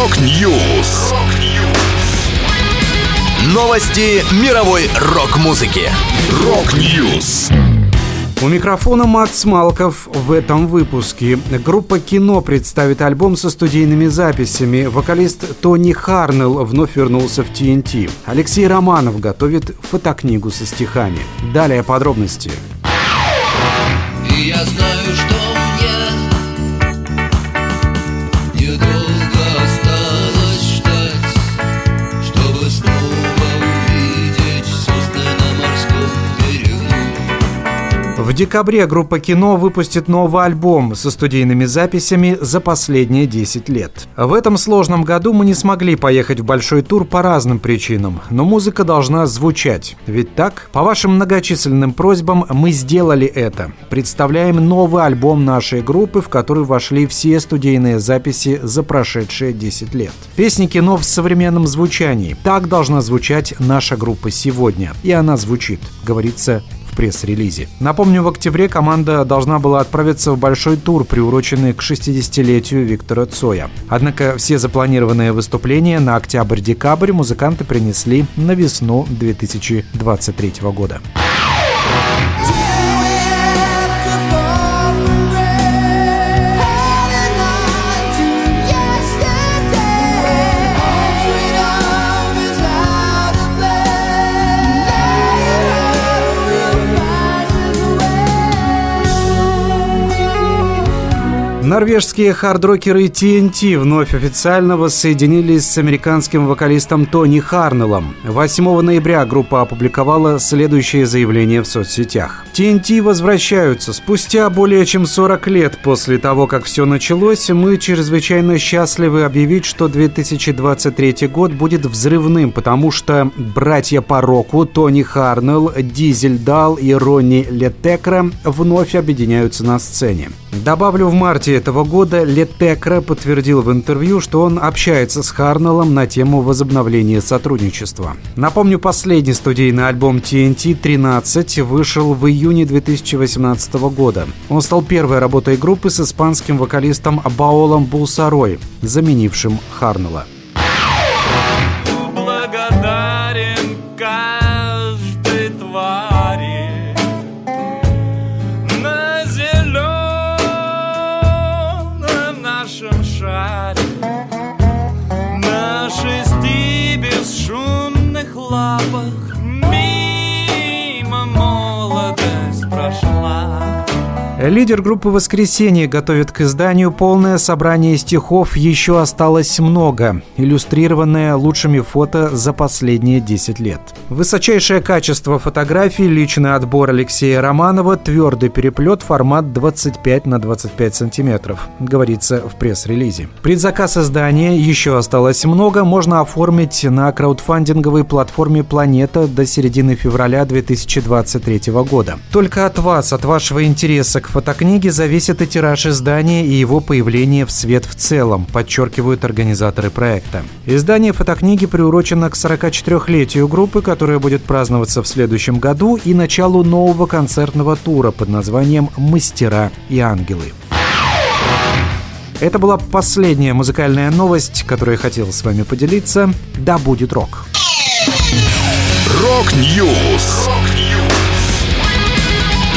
Rock News. Новости мировой рок-музыки. Rock News. У микрофона Макс Малков в этом выпуске. Группа «Кино» представит альбом со студийными записями. Вокалист Тони Харнелл вновь вернулся в TNT. Алексей Романов готовит фотокнигу со стихами. Далее подробности. И декабре группа «Кино» выпустит новый альбом со студийными записями за последние 10 лет. В этом сложном году мы не смогли поехать в большой тур по разным причинам, но музыка должна звучать. Ведь так? По вашим многочисленным просьбам мы сделали это. Представляем новый альбом нашей группы, в который вошли все студийные записи за прошедшие 10 лет. Песни кино в современном звучании. Так должна звучать наша группа сегодня. И она звучит, говорится в пресс-релизе. Напомню, в октябре команда должна была отправиться в большой тур, приуроченный к 60-летию Виктора Цоя. Однако все запланированные выступления на октябрь-декабрь музыканты принесли на весну 2023 года. Норвежские хардрокеры TNT вновь официально воссоединились с американским вокалистом Тони Харнеллом. 8 ноября группа опубликовала следующее заявление в соцсетях. TNT возвращаются. Спустя более чем 40 лет после того, как все началось, мы чрезвычайно счастливы объявить, что 2023 год будет взрывным, потому что братья по року Тони Харнелл, Дизель Дал и Ронни Летекра вновь объединяются на сцене. Добавлю, в марте этого года Летекра подтвердил в интервью, что он общается с Харнеллом на тему возобновления сотрудничества. Напомню, последний студийный альбом TNT 13 вышел в июне 2018 года. Он стал первой работой группы с испанским вокалистом Баолом Булсарой, заменившим Харнелла. круглом шаре На шести бесшумных лапах Лидер группы «Воскресенье» готовит к изданию полное собрание стихов «Еще осталось много», иллюстрированное лучшими фото за последние 10 лет. Высочайшее качество фотографий, личный отбор Алексея Романова, твердый переплет, формат 25 на 25 сантиметров, говорится в пресс-релизе. Предзаказ издания «Еще осталось много» можно оформить на краудфандинговой платформе «Планета» до середины февраля 2023 года. Только от вас, от вашего интереса к фотокниге зависит и тираж издания и его появление в свет в целом, подчеркивают организаторы проекта. Издание фотокниги приурочено к 44-летию группы, которая будет праздноваться в следующем году, и началу нового концертного тура под названием «Мастера и ангелы». Это была последняя музыкальная новость, которую я хотел с вами поделиться. Да будет рок! Rock News!